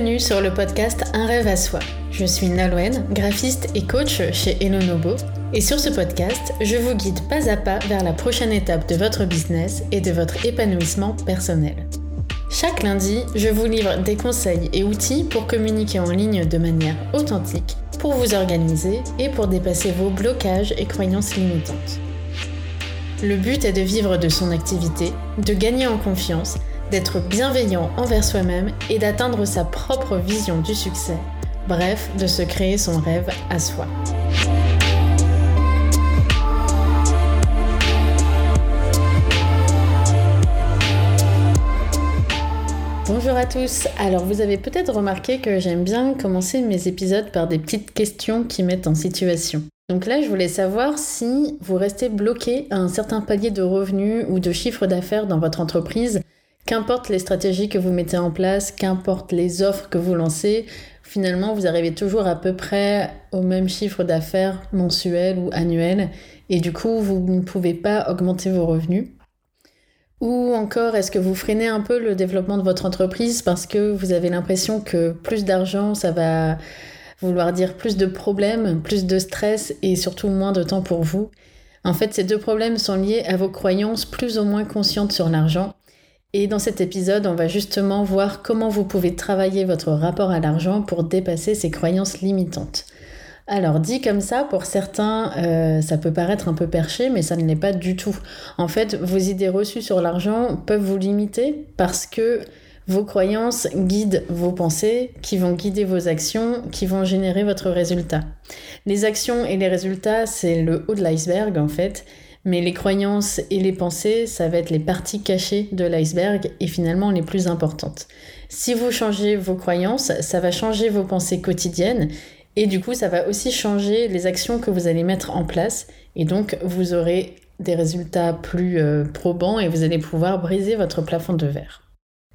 Bienvenue sur le podcast Un rêve à soi. Je suis Nalouen, graphiste et coach chez Elonobo. Et sur ce podcast, je vous guide pas à pas vers la prochaine étape de votre business et de votre épanouissement personnel. Chaque lundi, je vous livre des conseils et outils pour communiquer en ligne de manière authentique, pour vous organiser et pour dépasser vos blocages et croyances limitantes. Le but est de vivre de son activité, de gagner en confiance d'être bienveillant envers soi-même et d'atteindre sa propre vision du succès, bref, de se créer son rêve à soi. Bonjour à tous. Alors vous avez peut-être remarqué que j'aime bien commencer mes épisodes par des petites questions qui mettent en situation. Donc là, je voulais savoir si vous restez bloqué à un certain palier de revenus ou de chiffre d'affaires dans votre entreprise Qu'importe les stratégies que vous mettez en place, qu'importe les offres que vous lancez, finalement, vous arrivez toujours à peu près au même chiffre d'affaires mensuel ou annuel. Et du coup, vous ne pouvez pas augmenter vos revenus. Ou encore, est-ce que vous freinez un peu le développement de votre entreprise parce que vous avez l'impression que plus d'argent, ça va vouloir dire plus de problèmes, plus de stress et surtout moins de temps pour vous? En fait, ces deux problèmes sont liés à vos croyances plus ou moins conscientes sur l'argent et dans cet épisode, on va justement voir comment vous pouvez travailler votre rapport à l'argent pour dépasser ces croyances limitantes. Alors dit comme ça, pour certains, euh, ça peut paraître un peu perché, mais ça ne l'est pas du tout. En fait, vos idées reçues sur l'argent peuvent vous limiter parce que vos croyances guident vos pensées, qui vont guider vos actions, qui vont générer votre résultat. Les actions et les résultats, c'est le haut de l'iceberg en fait. Mais les croyances et les pensées, ça va être les parties cachées de l'iceberg et finalement les plus importantes. Si vous changez vos croyances, ça va changer vos pensées quotidiennes et du coup, ça va aussi changer les actions que vous allez mettre en place et donc vous aurez des résultats plus euh, probants et vous allez pouvoir briser votre plafond de verre.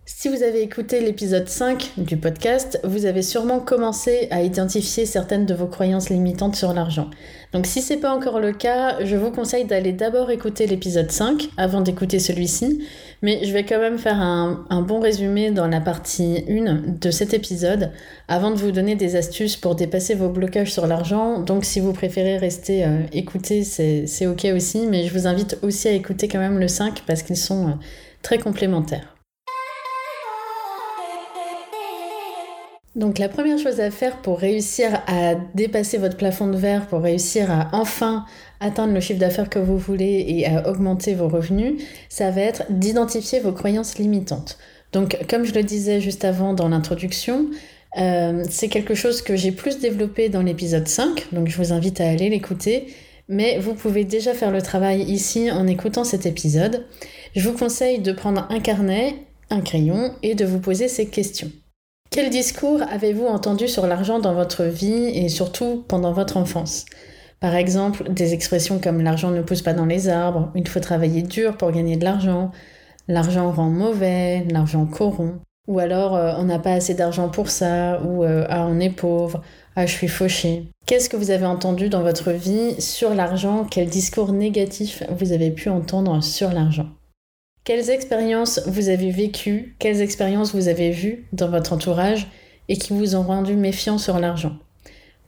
Si vous avez écouté l'épisode 5 du podcast, vous avez sûrement commencé à identifier certaines de vos croyances limitantes sur l'argent. Donc si c'est pas encore le cas, je vous conseille d'aller d'abord écouter l'épisode 5 avant d'écouter celui-ci, mais je vais quand même faire un, bon résumé dans la partie 1 de cet épisode avant de vous donner des astuces pour dépasser vos blocages sur l'argent. Donc si vous préférez rester euh, écouter, c'est ok aussi, mais je vous invite aussi à écouter quand même le 5 parce qu'ils sont euh, très complémentaires. Donc la première chose à faire pour réussir à dépasser votre plafond de verre, pour réussir à enfin atteindre le chiffre d'affaires que vous voulez et à augmenter vos revenus, ça va être d'identifier vos croyances limitantes. Donc comme je le disais juste avant dans l'introduction, euh, c'est quelque chose que j'ai plus développé dans l'épisode 5, donc je vous invite à aller l'écouter. Mais vous pouvez déjà faire le travail ici en écoutant cet épisode. Je vous conseille de prendre un carnet, un crayon et de vous poser ces questions. Quel discours avez-vous entendu sur l'argent dans votre vie et surtout pendant votre enfance? Par exemple, des expressions comme l'argent ne pousse pas dans les arbres, il faut travailler dur pour gagner de l'argent, l'argent rend mauvais, l'argent corrompt. Ou alors euh, on n'a pas assez d'argent pour ça, ou euh, ah on est pauvre, ah je suis fauché. Qu'est-ce que vous avez entendu dans votre vie sur l'argent? Quel discours négatif vous avez pu entendre sur l'argent? Quelles expériences vous avez vécues, quelles expériences vous avez vues dans votre entourage et qui vous ont rendu méfiant sur l'argent?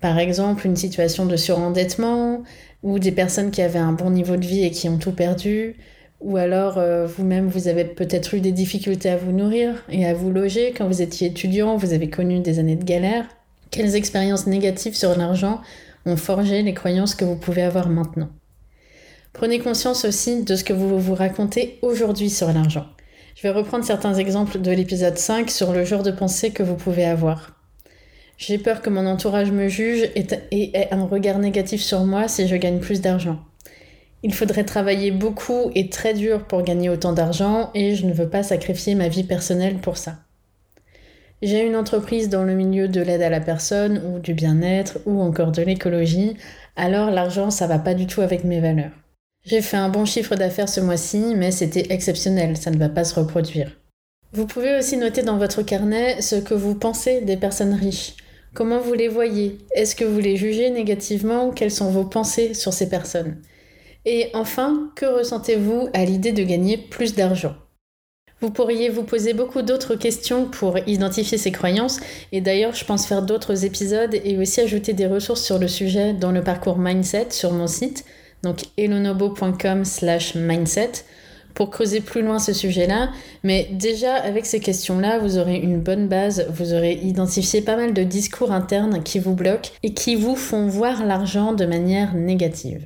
Par exemple, une situation de surendettement ou des personnes qui avaient un bon niveau de vie et qui ont tout perdu ou alors euh, vous-même vous avez peut-être eu des difficultés à vous nourrir et à vous loger quand vous étiez étudiant, vous avez connu des années de galère. Quelles expériences négatives sur l'argent ont forgé les croyances que vous pouvez avoir maintenant? Prenez conscience aussi de ce que vous vous racontez aujourd'hui sur l'argent. Je vais reprendre certains exemples de l'épisode 5 sur le genre de pensée que vous pouvez avoir. J'ai peur que mon entourage me juge et ait un regard négatif sur moi si je gagne plus d'argent. Il faudrait travailler beaucoup et très dur pour gagner autant d'argent et je ne veux pas sacrifier ma vie personnelle pour ça. J'ai une entreprise dans le milieu de l'aide à la personne ou du bien-être ou encore de l'écologie, alors l'argent ça va pas du tout avec mes valeurs. J'ai fait un bon chiffre d'affaires ce mois-ci, mais c'était exceptionnel, ça ne va pas se reproduire. Vous pouvez aussi noter dans votre carnet ce que vous pensez des personnes riches. Comment vous les voyez? Est-ce que vous les jugez négativement? Quelles sont vos pensées sur ces personnes? Et enfin, que ressentez-vous à l'idée de gagner plus d'argent? Vous pourriez vous poser beaucoup d'autres questions pour identifier ces croyances et d'ailleurs je pense faire d'autres épisodes et aussi ajouter des ressources sur le sujet dans le parcours Mindset sur mon site, donc elonobo.com slash mindset pour creuser plus loin ce sujet-là. Mais déjà, avec ces questions-là, vous aurez une bonne base, vous aurez identifié pas mal de discours internes qui vous bloquent et qui vous font voir l'argent de manière négative.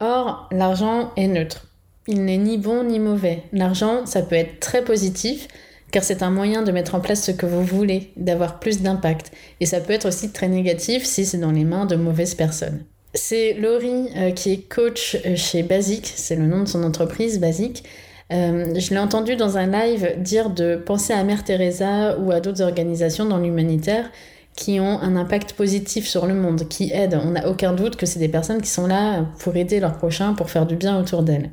Or, l'argent est neutre. Il n'est ni bon ni mauvais. L'argent, ça peut être très positif, car c'est un moyen de mettre en place ce que vous voulez, d'avoir plus d'impact. Et ça peut être aussi très négatif si c'est dans les mains de mauvaises personnes. C'est Laurie euh, qui est coach euh, chez Basic, c'est le nom de son entreprise Basic. Euh, je l'ai entendu dans un live dire de penser à Mère Teresa ou à d'autres organisations dans l'humanitaire qui ont un impact positif sur le monde, qui aident. On n'a aucun doute que c'est des personnes qui sont là pour aider leurs prochains, pour faire du bien autour d'elles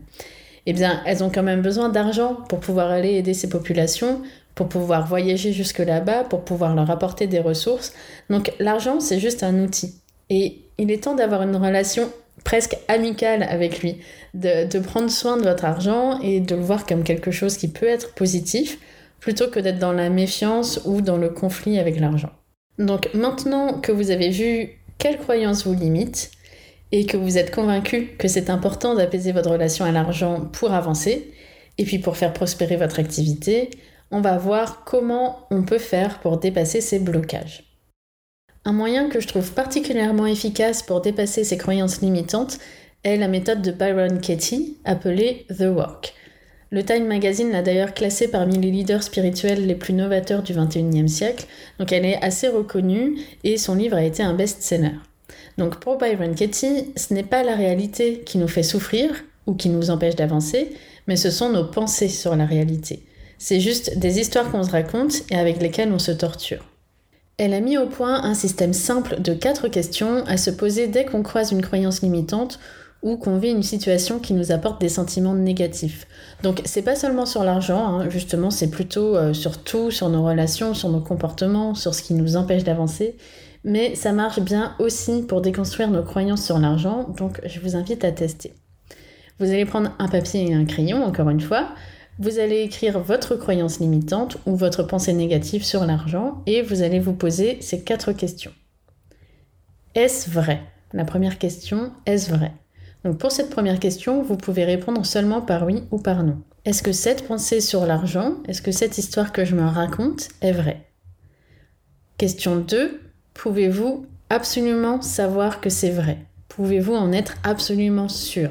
eh bien, elles ont quand même besoin d'argent pour pouvoir aller aider ces populations, pour pouvoir voyager jusque là-bas, pour pouvoir leur apporter des ressources. Donc l'argent, c'est juste un outil. Et il est temps d'avoir une relation presque amicale avec lui, de, prendre soin de votre argent et de le voir comme quelque chose qui peut être positif, plutôt que d'être dans la méfiance ou dans le conflit avec l'argent. Donc maintenant que vous avez vu quelles croyances vous limitent, et que vous êtes convaincu que c'est important d'apaiser votre relation à l'argent pour avancer et puis pour faire prospérer votre activité, on va voir comment on peut faire pour dépasser ces blocages. Un moyen que je trouve particulièrement efficace pour dépasser ces croyances limitantes est la méthode de Byron Katie appelée The Walk. Le Time Magazine l'a d'ailleurs classée parmi les leaders spirituels les plus novateurs du XXIe siècle, donc elle est assez reconnue et son livre a été un best-seller. Donc pour Byron Katie, ce n'est pas la réalité qui nous fait souffrir ou qui nous empêche d'avancer, mais ce sont nos pensées sur la réalité. C'est juste des histoires qu'on se raconte et avec lesquelles on se torture. Elle a mis au point un système simple de quatre questions à se poser dès qu'on croise une croyance limitante ou qu'on vit une situation qui nous apporte des sentiments négatifs. Donc c'est pas seulement sur l'argent, hein, justement, c'est plutôt euh, sur tout, sur nos relations, sur nos comportements, sur ce qui nous empêche d'avancer mais ça marche bien aussi pour déconstruire nos croyances sur l'argent, donc je vous invite à tester. Vous allez prendre un papier et un crayon, encore une fois, vous allez écrire votre croyance limitante ou votre pensée négative sur l'argent et vous allez vous poser ces quatre questions. Est-ce vrai? La première question, est-ce vrai? Donc pour cette première question, vous pouvez répondre seulement par oui ou par non. Est-ce que cette pensée sur l'argent, est-ce que cette histoire que je me raconte est vraie? Question 2, Pouvez-vous absolument savoir que c'est vrai? Pouvez-vous en être absolument sûr?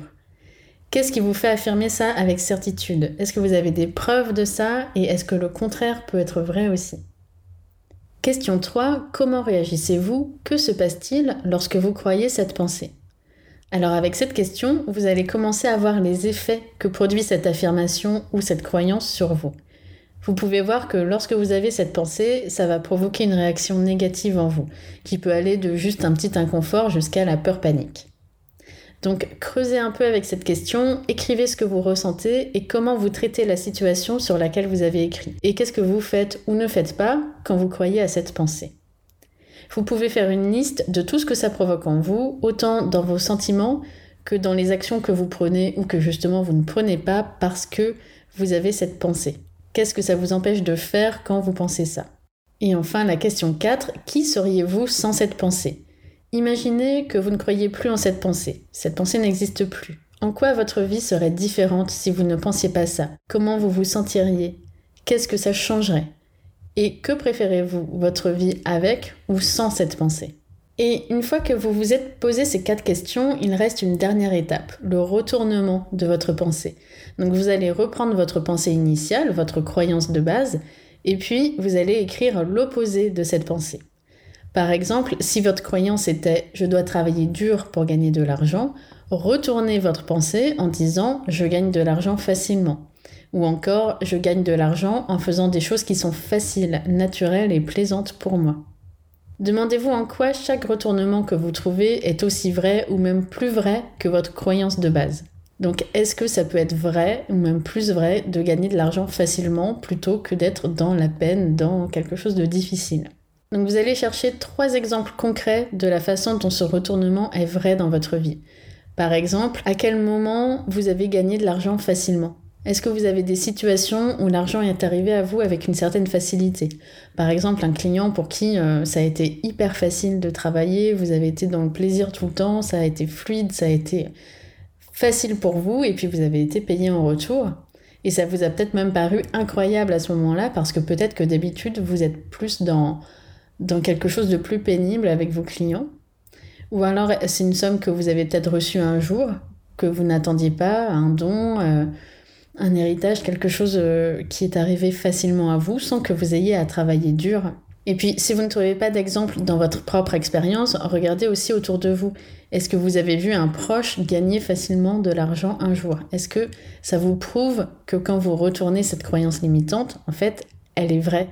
Qu'est-ce qui vous fait affirmer ça avec certitude? Est-ce que vous avez des preuves de ça? Et est-ce que le contraire peut être vrai aussi? Question 3. Comment réagissez-vous? Que se passe-t-il lorsque vous croyez cette pensée? Alors avec cette question, vous allez commencer à voir les effets que produit cette affirmation ou cette croyance sur vous. Vous pouvez voir que lorsque vous avez cette pensée, ça va provoquer une réaction négative en vous, qui peut aller de juste un petit inconfort jusqu'à la peur panique. Donc creusez un peu avec cette question, écrivez ce que vous ressentez et comment vous traitez la situation sur laquelle vous avez écrit. Et qu'est-ce que vous faites ou ne faites pas quand vous croyez à cette pensée? Vous pouvez faire une liste de tout ce que ça provoque en vous, autant dans vos sentiments que dans les actions que vous prenez ou que justement vous ne prenez pas parce que vous avez cette pensée. Qu'est-ce que ça vous empêche de faire quand vous pensez ça? Et enfin, la question 4, qui seriez-vous sans cette pensée? Imaginez que vous ne croyez plus en cette pensée. Cette pensée n'existe plus. En quoi votre vie serait différente si vous ne pensiez pas ça? Comment vous vous sentiriez? Qu'est-ce que ça changerait? Et que préférez-vous, votre vie avec ou sans cette pensée? Et une fois que vous vous êtes posé ces quatre questions, il reste une dernière étape, le retournement de votre pensée. Donc vous allez reprendre votre pensée initiale, votre croyance de base, et puis vous allez écrire l'opposé de cette pensée. Par exemple, si votre croyance était je dois travailler dur pour gagner de l'argent, retournez votre pensée en disant je gagne de l'argent facilement. Ou encore je gagne de l'argent en faisant des choses qui sont faciles, naturelles et plaisantes pour moi. Demandez-vous en quoi chaque retournement que vous trouvez est aussi vrai ou même plus vrai que votre croyance de base. Donc est-ce que ça peut être vrai ou même plus vrai de gagner de l'argent facilement plutôt que d'être dans la peine, dans quelque chose de difficile? Donc vous allez chercher trois exemples concrets de la façon dont ce retournement est vrai dans votre vie. Par exemple, à quel moment vous avez gagné de l'argent facilement? Est-ce que vous avez des situations où l'argent est arrivé à vous avec une certaine facilité? Par exemple, un client pour qui euh, ça a été hyper facile de travailler, vous avez été dans le plaisir tout le temps, ça a été fluide, ça a été facile pour vous, et puis vous avez été payé en retour. Et ça vous a peut-être même paru incroyable à ce moment-là, parce que peut-être que d'habitude, vous êtes plus dans, dans quelque chose de plus pénible avec vos clients. Ou alors, c'est une somme que vous avez peut-être reçue un jour, que vous n'attendiez pas, un don. Euh, un héritage, quelque chose euh, qui est arrivé facilement à vous sans que vous ayez à travailler dur. Et puis, si vous ne trouvez pas d'exemple dans votre propre expérience, regardez aussi autour de vous. Est-ce que vous avez vu un proche gagner facilement de l'argent un jour? Est-ce que ça vous prouve que quand vous retournez cette croyance limitante, en fait, elle est vraie?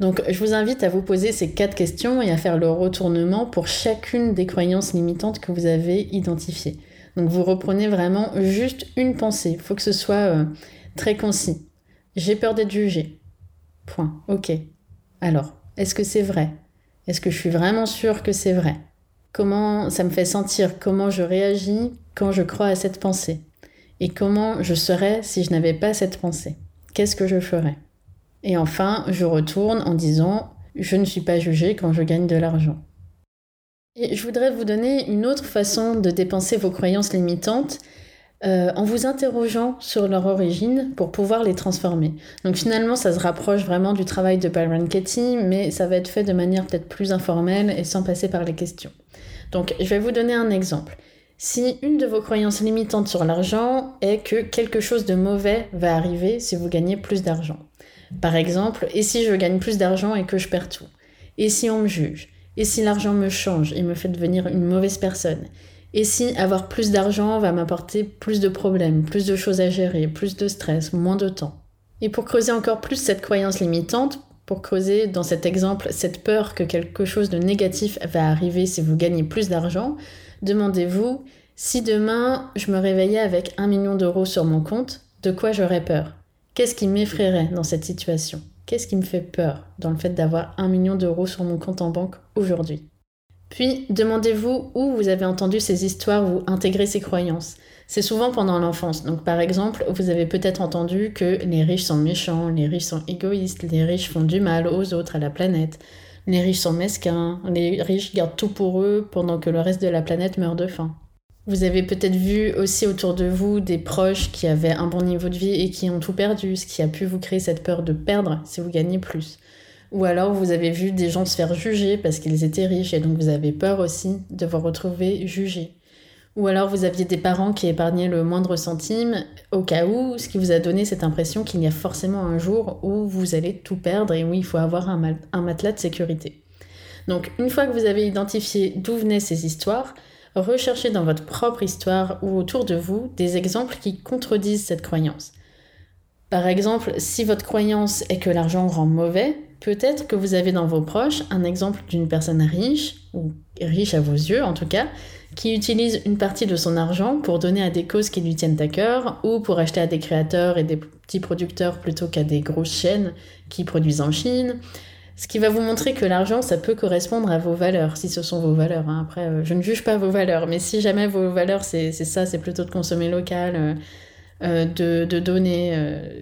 Donc, je vous invite à vous poser ces quatre questions et à faire le retournement pour chacune des croyances limitantes que vous avez identifiées. Donc vous reprenez vraiment juste une pensée. Il faut que ce soit euh, très concis. J'ai peur d'être jugé. Point. Ok. Alors, est-ce que c'est vrai? Est-ce que je suis vraiment sûre que c'est vrai? Comment ça me fait sentir? Comment je réagis quand je crois à cette pensée? Et comment je serais si je n'avais pas cette pensée? Qu'est-ce que je ferais? Et enfin, je retourne en disant je ne suis pas jugé quand je gagne de l'argent je voudrais vous donner une autre façon de dépenser vos croyances limitantes euh, en vous interrogeant sur leur origine pour pouvoir les transformer. Donc finalement, ça se rapproche vraiment du travail de Byron Katie, mais ça va être fait de manière peut-être plus informelle et sans passer par les questions. Donc je vais vous donner un exemple. Si une de vos croyances limitantes sur l'argent est que quelque chose de mauvais va arriver si vous gagnez plus d'argent. Par exemple, et si je gagne plus d'argent et que je perds tout? Et si on me juge? Et si l'argent me change et me fait devenir une mauvaise personne? Et si avoir plus d'argent va m'apporter plus de problèmes, plus de choses à gérer, plus de stress, moins de temps? Et pour creuser encore plus cette croyance limitante, pour creuser dans cet exemple cette peur que quelque chose de négatif va arriver si vous gagnez plus d'argent, demandez-vous si demain je me réveillais avec un million d'euros sur mon compte, de quoi j'aurais peur? Qu'est-ce qui m'effraierait dans cette situation? Qu'est-ce qui me fait peur dans le fait d'avoir un million d'euros sur mon compte en banque aujourd'hui? Puis, demandez-vous où vous avez entendu ces histoires ou intégré ces croyances. C'est souvent pendant l'enfance. Donc, par exemple, vous avez peut-être entendu que les riches sont méchants, les riches sont égoïstes, les riches font du mal aux autres, à la planète, les riches sont mesquins, les riches gardent tout pour eux pendant que le reste de la planète meurt de faim. Vous avez peut-être vu aussi autour de vous des proches qui avaient un bon niveau de vie et qui ont tout perdu, ce qui a pu vous créer cette peur de perdre si vous gagnez plus. Ou alors vous avez vu des gens se faire juger parce qu'ils étaient riches et donc vous avez peur aussi de vous retrouver jugé. Ou alors vous aviez des parents qui épargnaient le moindre centime au cas où, ce qui vous a donné cette impression qu'il y a forcément un jour où vous allez tout perdre et où il faut avoir un, un matelas de sécurité. Donc une fois que vous avez identifié d'où venaient ces histoires, recherchez dans votre propre histoire ou autour de vous des exemples qui contredisent cette croyance. Par exemple, si votre croyance est que l'argent rend mauvais, peut-être que vous avez dans vos proches un exemple d'une personne riche, ou riche à vos yeux en tout cas, qui utilise une partie de son argent pour donner à des causes qui lui tiennent à cœur, ou pour acheter à des créateurs et des petits producteurs plutôt qu'à des grosses chaînes qui produisent en Chine, ce qui va vous montrer que l'argent, ça peut correspondre à vos valeurs, si ce sont vos valeurs. Hein. Après, euh, je ne juge pas vos valeurs, mais si jamais vos valeurs, c'est ça, c'est plutôt de consommer local, euh, euh, de, de, donner,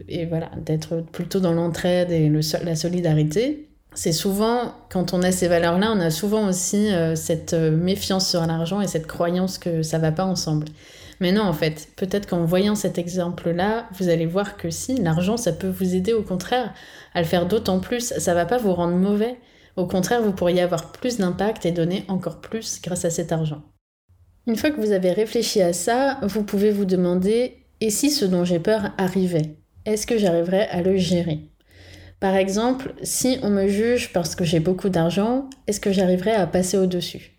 et voilà, d'être plutôt dans l'entraide et le, la solidarité, c'est souvent, quand on a ces valeurs-là, on a souvent aussi cette méfiance sur l'argent et cette croyance que ça va pas ensemble. Mais non, en fait, peut-être qu'en voyant cet exemple-là, vous allez voir que si, l'argent, ça peut vous aider au contraire à le faire d'autant plus. Ça va pas vous rendre mauvais. Au contraire, vous pourriez avoir plus d'impact et donner encore plus grâce à cet argent. Une fois que vous avez réfléchi à ça, vous pouvez vous demander et si ce dont j'ai peur arrivait Est-ce que j'arriverais à le gérer? Par exemple, si on me juge parce que j'ai beaucoup d'argent, est-ce que j'arriverais à passer au-dessus?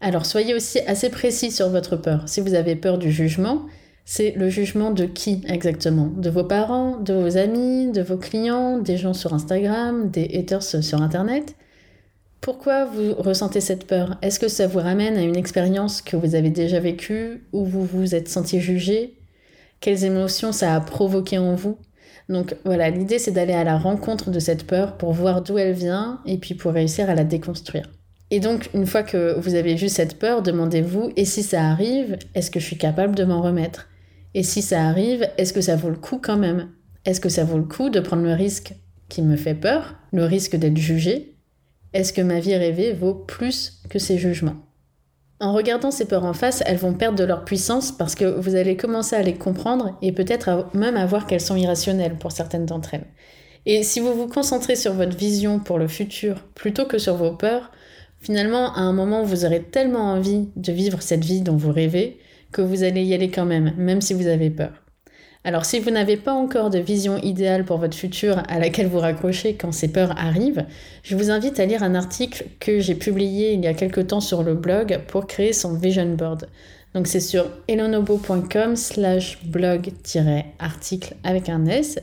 Alors soyez aussi assez précis sur votre peur. Si vous avez peur du jugement, c'est le jugement de qui exactement? De vos parents, de vos amis, de vos clients, des gens sur Instagram, des haters sur Internet? Pourquoi vous ressentez cette peur? Est-ce que ça vous ramène à une expérience que vous avez déjà vécue, où vous vous êtes senti jugé? Quelles émotions ça a provoqué en vous? Donc voilà, l'idée c'est d'aller à la rencontre de cette peur pour voir d'où elle vient et puis pour réussir à la déconstruire. Et donc, une fois que vous avez vu cette peur, demandez-vous, et si ça arrive, est-ce que je suis capable de m'en remettre? Et si ça arrive, est-ce que ça vaut le coup quand même? Est-ce que ça vaut le coup de prendre le risque qui me fait peur, le risque d'être jugé Est-ce que ma vie rêvée vaut plus que ces jugements? En regardant ces peurs en face, elles vont perdre de leur puissance parce que vous allez commencer à les comprendre et peut-être même à voir qu'elles sont irrationnelles pour certaines d'entre elles. Et si vous vous concentrez sur votre vision pour le futur plutôt que sur vos peurs, finalement, à un moment, vous aurez tellement envie de vivre cette vie dont vous rêvez que vous allez y aller quand même, même si vous avez peur. Alors si vous n'avez pas encore de vision idéale pour votre futur à laquelle vous raccrochez quand ces peurs arrivent, je vous invite à lire un article que j'ai publié il y a quelque temps sur le blog pour créer son vision board. Donc c'est sur elonobo.com slash blog-article avec un S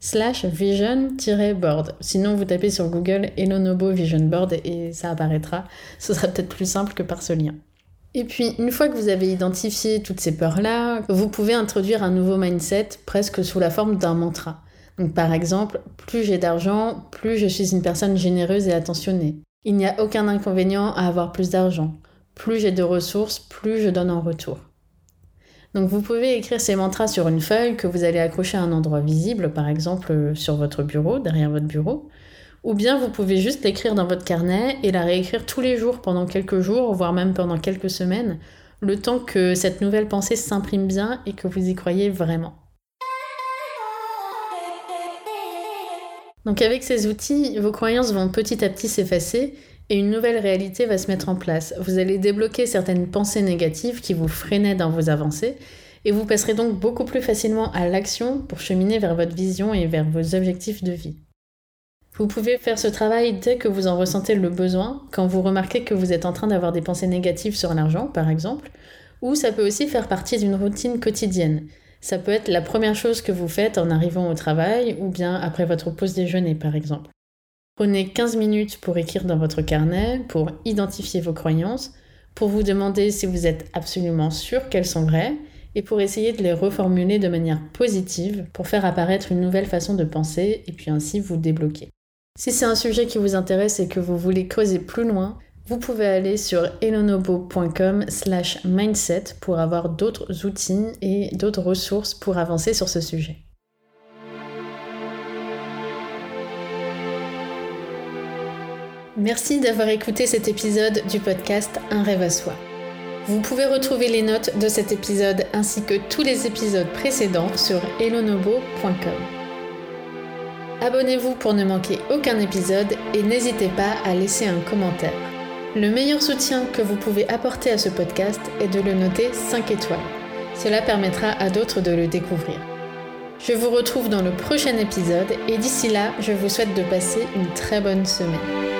slash vision-board. Sinon, vous tapez sur Google Elonobo Vision Board et ça apparaîtra. Ce sera peut-être plus simple que par ce lien. Et puis, une fois que vous avez identifié toutes ces peurs-là, vous pouvez introduire un nouveau mindset presque sous la forme d'un mantra. Donc, par exemple, plus j'ai d'argent, plus je suis une personne généreuse et attentionnée. Il n'y a aucun inconvénient à avoir plus d'argent. Plus j'ai de ressources, plus je donne en retour. Donc vous pouvez écrire ces mantras sur une feuille que vous allez accrocher à un endroit visible, par exemple sur votre bureau, derrière votre bureau. Ou bien vous pouvez juste l'écrire dans votre carnet et la réécrire tous les jours pendant quelques jours, voire même pendant quelques semaines, le temps que cette nouvelle pensée s'imprime bien et que vous y croyez vraiment. Donc avec ces outils, vos croyances vont petit à petit s'effacer et une nouvelle réalité va se mettre en place. Vous allez débloquer certaines pensées négatives qui vous freinaient dans vos avancées et vous passerez donc beaucoup plus facilement à l'action pour cheminer vers votre vision et vers vos objectifs de vie. Vous pouvez faire ce travail dès que vous en ressentez le besoin, quand vous remarquez que vous êtes en train d'avoir des pensées négatives sur l'argent, par exemple, ou ça peut aussi faire partie d'une routine quotidienne. Ça peut être la première chose que vous faites en arrivant au travail ou bien après votre pause déjeuner, par exemple. Prenez 15 minutes pour écrire dans votre carnet, pour identifier vos croyances, pour vous demander si vous êtes absolument sûr qu'elles sont vraies et pour essayer de les reformuler de manière positive pour faire apparaître une nouvelle façon de penser et puis ainsi vous débloquer. Si c'est un sujet qui vous intéresse et que vous voulez creuser plus loin, vous pouvez aller sur elonobo.com slash mindset pour avoir d'autres outils et d'autres ressources pour avancer sur ce sujet. Merci d'avoir écouté cet épisode du podcast Un rêve à soi. Vous pouvez retrouver les notes de cet épisode ainsi que tous les épisodes précédents sur elonobo.com. Abonnez-vous pour ne manquer aucun épisode et n'hésitez pas à laisser un commentaire. Le meilleur soutien que vous pouvez apporter à ce podcast est de le noter 5 étoiles. Cela permettra à d'autres de le découvrir. Je vous retrouve dans le prochain épisode et d'ici là, je vous souhaite de passer une très bonne semaine.